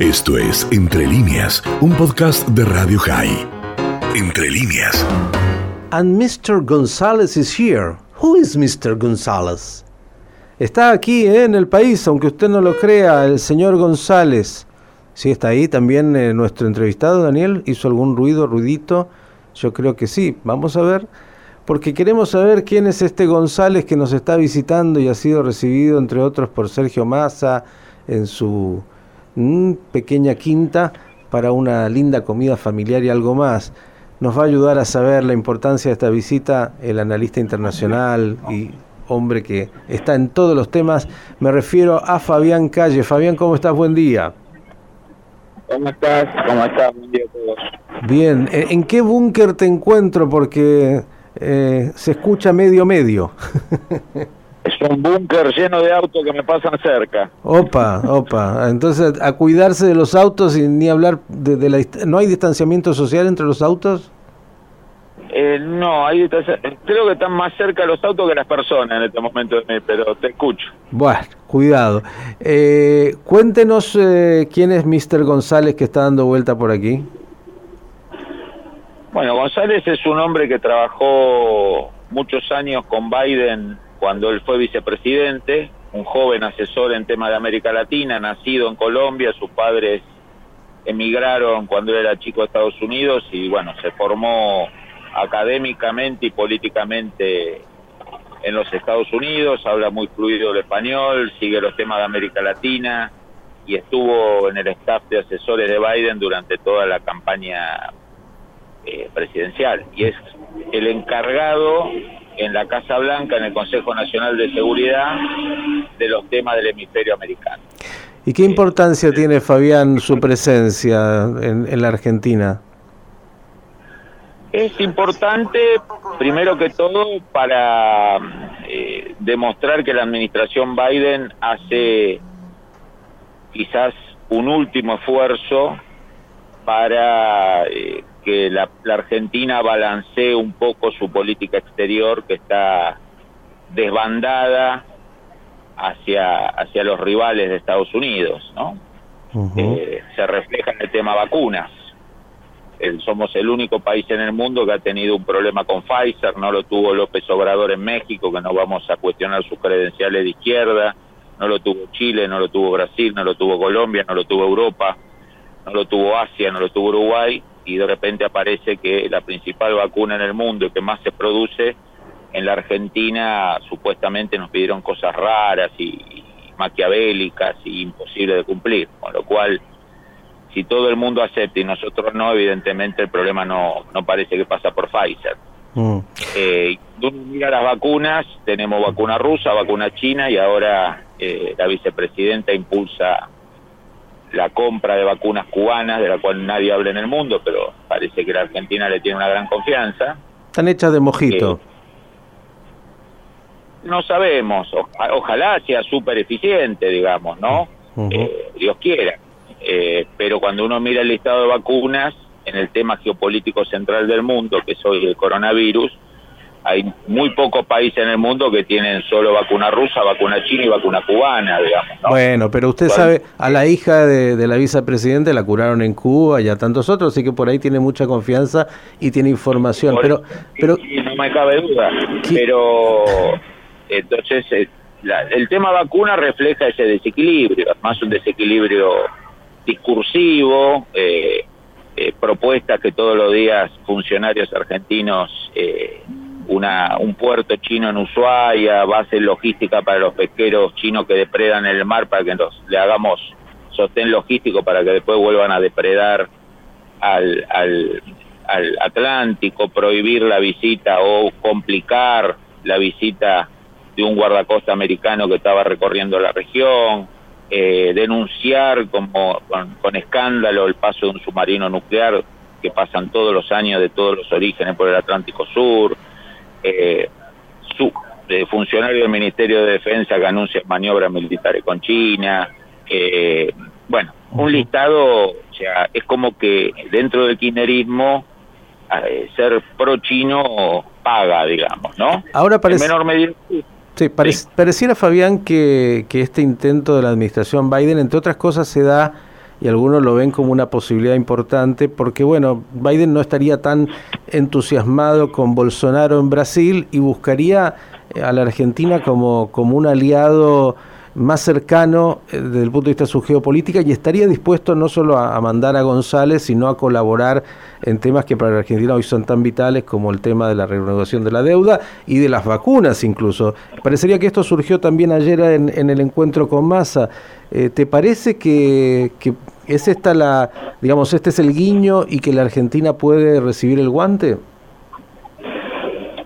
Esto es Entre líneas, un podcast de Radio High. Entre líneas. And Mr. González is here. Who is Mr. González? Está aquí ¿eh? en el país, aunque usted no lo crea, el señor González. Sí, está ahí también eh, nuestro entrevistado, Daniel. ¿Hizo algún ruido, ruidito? Yo creo que sí. Vamos a ver, porque queremos saber quién es este González que nos está visitando y ha sido recibido, entre otros, por Sergio Massa en su mm, pequeña quinta para una linda comida familiar y algo más. Nos va a ayudar a saber la importancia de esta visita el analista internacional y hombre que está en todos los temas. Me refiero a Fabián Calle. Fabián, ¿cómo estás? Buen día. ¿Cómo estás? ¿Cómo estás? Buen día a todos. Bien, ¿e-, ¿en qué búnker te encuentro? Porque eh, se escucha medio medio. Un búnker lleno de autos que me pasan cerca. Opa, opa. Entonces, a cuidarse de los autos y ni hablar de, de la... ¿No hay distanciamiento social entre los autos? Eh, no, ahí está- creo que están más cerca los autos que las personas en este momento, pero te escucho. Bueno, cuidado. Eh, cuéntenos eh, quién es Mr. González que está dando vuelta por aquí. Bueno, González es un hombre que trabajó muchos años con Biden cuando él fue vicepresidente, un joven asesor en tema de América Latina, nacido en Colombia, sus padres emigraron cuando él era chico a Estados Unidos y bueno, se formó académicamente y políticamente en los Estados Unidos, habla muy fluido el español, sigue los temas de América Latina y estuvo en el staff de asesores de Biden durante toda la campaña eh, presidencial. Y es el encargado en la Casa Blanca, en el Consejo Nacional de Seguridad, de los temas del hemisferio americano. ¿Y qué importancia tiene, Fabián, su presencia en, en la Argentina? Es importante, primero que todo, para eh, demostrar que la administración Biden hace quizás un último esfuerzo para eh, que la, la Argentina balancee un poco su política exterior que está desbandada hacia, hacia los rivales de Estados Unidos, ¿no? Eh, se refleja en el tema vacunas. El- somos el único país en el mundo que ha tenido un problema con Pfizer, no lo tuvo López Obrador en México, que no vamos a cuestionar sus credenciales de izquierda, no lo tuvo Chile, no lo tuvo Brasil, no lo tuvo Colombia, no lo tuvo Europa, no lo tuvo Asia, no lo tuvo Uruguay, y de repente aparece que la principal vacuna en el mundo y que más se produce en la Argentina supuestamente nos pidieron cosas raras y, y maquiavélicas y imposibles de cumplir, con lo cual si todo el mundo acepta y nosotros no, evidentemente el problema no, no parece que pasa por Pfizer. Mm. Eh, mira las vacunas, tenemos vacuna rusa, vacuna china y ahora eh, la vicepresidenta impulsa la compra de vacunas cubanas, de la cual nadie habla en el mundo, pero parece que la Argentina le tiene una gran confianza. Están hechas de mojito. No sabemos, o- ojalá sea súper eficiente, digamos, ¿no? Eh, Dios quiera. Eh, pero cuando uno mira el listado de vacunas, en el tema geopolítico central del mundo, que es hoy el coronavirus, hay muy pocos países en el mundo que tienen solo vacuna rusa, vacuna china y vacuna cubana, digamos, ¿no? Bueno, pero usted sabe, a la hija de, de la vicepresidenta la curaron en Cuba y a tantos otros, así que por ahí tiene mucha confianza y tiene información. Por- Pero, pero Sí, no me cabe duda. ¿Qué? Pero entonces eh, la- el tema vacuna refleja ese desequilibrio, más un desequilibrio discursivo, eh, eh, propuestas que todos los días funcionarios argentinos, eh, una, un puerto chino en Ushuaia, base logística para los pesqueros chinos que depredan el mar para que nos, le hagamos sostén logístico para que después vuelvan a depredar al, al, al Atlántico, prohibir la visita o complicar la visita de un guardacosta americano que estaba recorriendo la región, eh, denunciar como con, con escándalo el paso de un submarino nuclear que pasan todos los años de todos los orígenes por el Atlántico Sur, eh, su, de funcionario del Ministerio de Defensa que anuncia maniobras militares con China, eh, bueno, un listado, o sea, es como que dentro del kirchnerismo eh, ser pro chino paga, digamos, ¿no? ahora En parece... menor medida. Sí, pare- Sí. pareciera, Fabián, que, que este intento de la administración Biden, entre otras cosas, se da y algunos lo ven como una posibilidad importante porque, bueno, Biden no estaría tan entusiasmado con Bolsonaro en Brasil y buscaría a la Argentina como, como un aliado más cercano eh, desde el punto de vista de su geopolítica y estaría dispuesto no solo a, mandar a González, sino a colaborar en temas que para la Argentina hoy son tan vitales como el tema de la renegociación de la deuda y de las vacunas incluso. Parecería que esto surgió también ayer en, el encuentro con Massa. Eh, ¿Te parece que es esta la, digamos, este es el guiño y que la Argentina puede recibir el guante?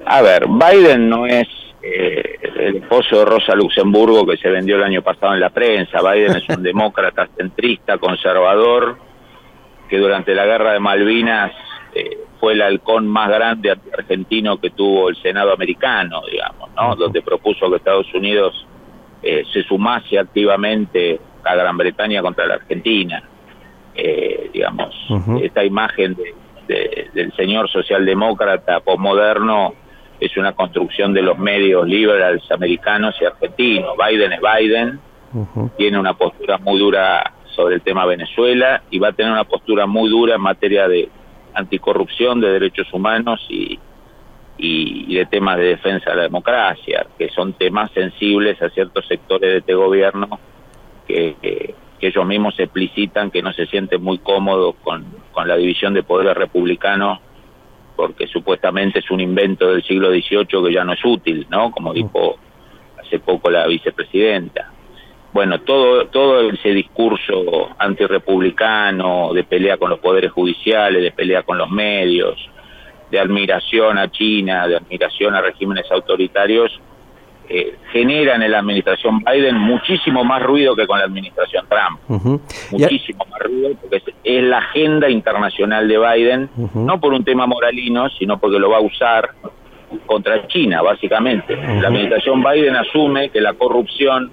A ver, Biden no es eh, el esposo de Rosa Luxemburgo que se vendió el año pasado en la prensa. Biden es un demócrata centrista, conservador, que durante la guerra de Malvinas eh, fue el halcón más grande argentino que tuvo el Senado americano, digamos, ¿no? Donde propuso que Estados Unidos eh, se sumase activamente a Gran Bretaña contra la Argentina. Digamos, esta imagen del señor socialdemócrata posmoderno es una construcción de los medios liberales americanos y argentinos. Biden es Biden, tiene una postura muy dura sobre el tema Venezuela y va a tener una postura muy dura en materia de anticorrupción, de derechos humanos y, y, de temas de defensa de la democracia, que son temas sensibles a ciertos sectores de este gobierno que, que, ellos mismos explicitan que no se sienten muy cómodos con, con la división de poderes republicanos porque supuestamente es un invento del siglo XVIII que ya no es útil, ¿no? Como mm. dijo hace poco la vicepresidenta. Bueno, todo, todo ese discurso antirrepublicano, de pelea con los poderes judiciales, de pelea con los medios, de admiración a China, de admiración a regímenes autoritarios, eh, generan en la administración Biden muchísimo más ruido que con la administración Trump. Muchísimo más ruido porque es, la agenda internacional de Biden, no por un tema moralino, sino porque lo va a usar contra China, básicamente. La administración Biden asume que la corrupción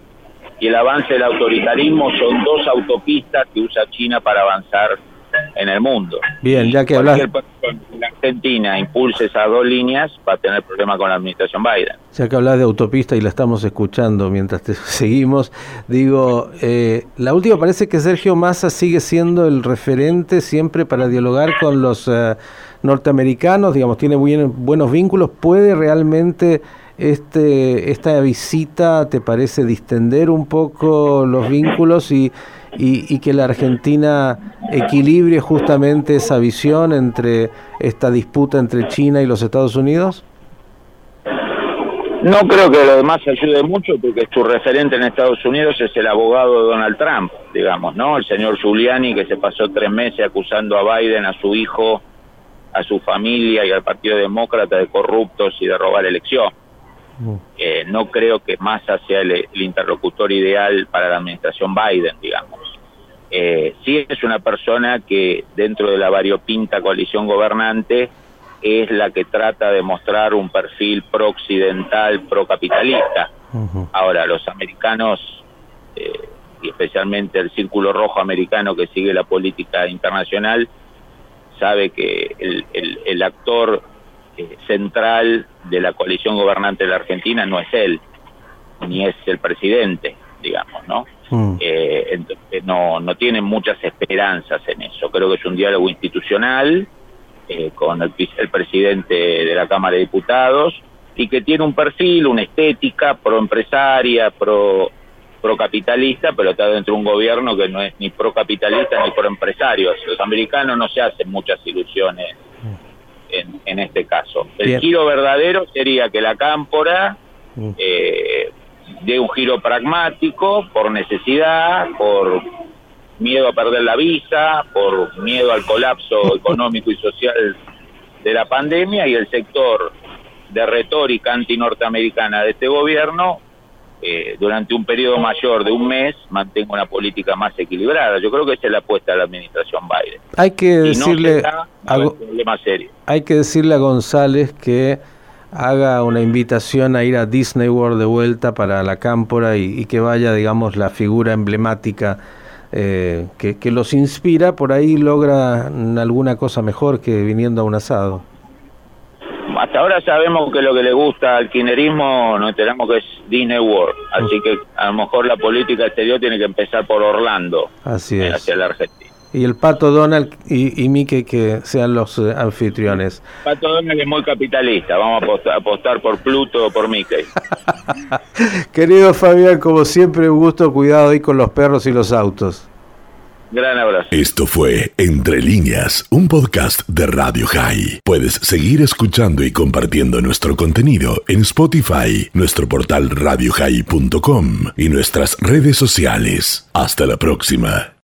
y el avance del autoritarismo son dos autopistas que usa China para avanzar en el mundo. Bien, ya que hablas... la Argentina impulse esas dos líneas, va a tener problemas con la administración Biden. Ya que hablas de autopista y la estamos escuchando mientras te seguimos, digo, eh, la última parece que Sergio Massa sigue siendo el referente siempre para dialogar con los eh, norteamericanos, digamos, tiene buenos vínculos, puede realmente este, esta visita, ¿te parece distender un poco los vínculos y y, que la Argentina equilibre justamente esa visión entre esta disputa entre China y los Estados Unidos? No creo que lo demás ayude mucho porque su referente en Estados Unidos es el abogado Donald Trump, digamos, ¿no? El señor Giuliani que se pasó tres meses acusando a Biden, a su hijo, a su familia y al Partido Demócrata de corruptos y de robar elección. Eh, no creo que Massa sea el, interlocutor ideal para la administración Biden, digamos. Eh, sí es una persona que dentro de la variopinta coalición gobernante es la que trata de mostrar un perfil pro-occidental, pro-capitalista. Ahora, los americanos, eh, y especialmente el Círculo Rojo americano que sigue la política internacional, sabe que el, el actor eh, central de la coalición gobernante de la Argentina no es él, ni es el presidente, digamos, ¿no? Mm. Eh, no, no tienen muchas esperanzas en eso. Creo que es un diálogo institucional eh, con el, el, presidente de la Cámara de Diputados y que tiene un perfil, una estética pro empresaria, pro pro capitalista, pero está dentro de un gobierno que no es ni pro capitalista ni pro empresarios. Los americanos no se hacen muchas ilusiones en, este caso. El giro verdadero sería que la cámpora mm. eh, dé un giro pragmático por necesidad, por miedo a perder la visa, por miedo al colapso económico y social de la pandemia y el sector de retórica anti-norteamericana de este gobierno eh, durante un periodo mayor de un mes mantenga una política más equilibrada. Yo creo que esa es la apuesta de la administración Biden. Hay que decirle Hay que decirle a González que haga una invitación a ir a Disney World de vuelta para la cámpora y, que vaya, digamos, la figura emblemática eh, que, que los inspira, por ahí logra alguna cosa mejor que viniendo a un asado. Hasta ahora sabemos que lo que le gusta al kirchnerismo nos enteramos que es Disney World, así que a lo mejor la política exterior tiene que empezar por Orlando, Así es. hacia la Argentina. Y el pato Donald y, y Mickey que sean los eh, anfitriones. Pato Donald es muy capitalista, vamos a apostar, apostar por Pluto o por Mickey. Querido Fabián, como siempre, un gusto, cuidado ahí con los perros y los autos. Gran abrazo. Esto fue Entre líneas, un podcast de Radio High. Puedes seguir escuchando y compartiendo nuestro contenido en Spotify, nuestro portal radiohigh.com y nuestras redes sociales. Hasta la próxima.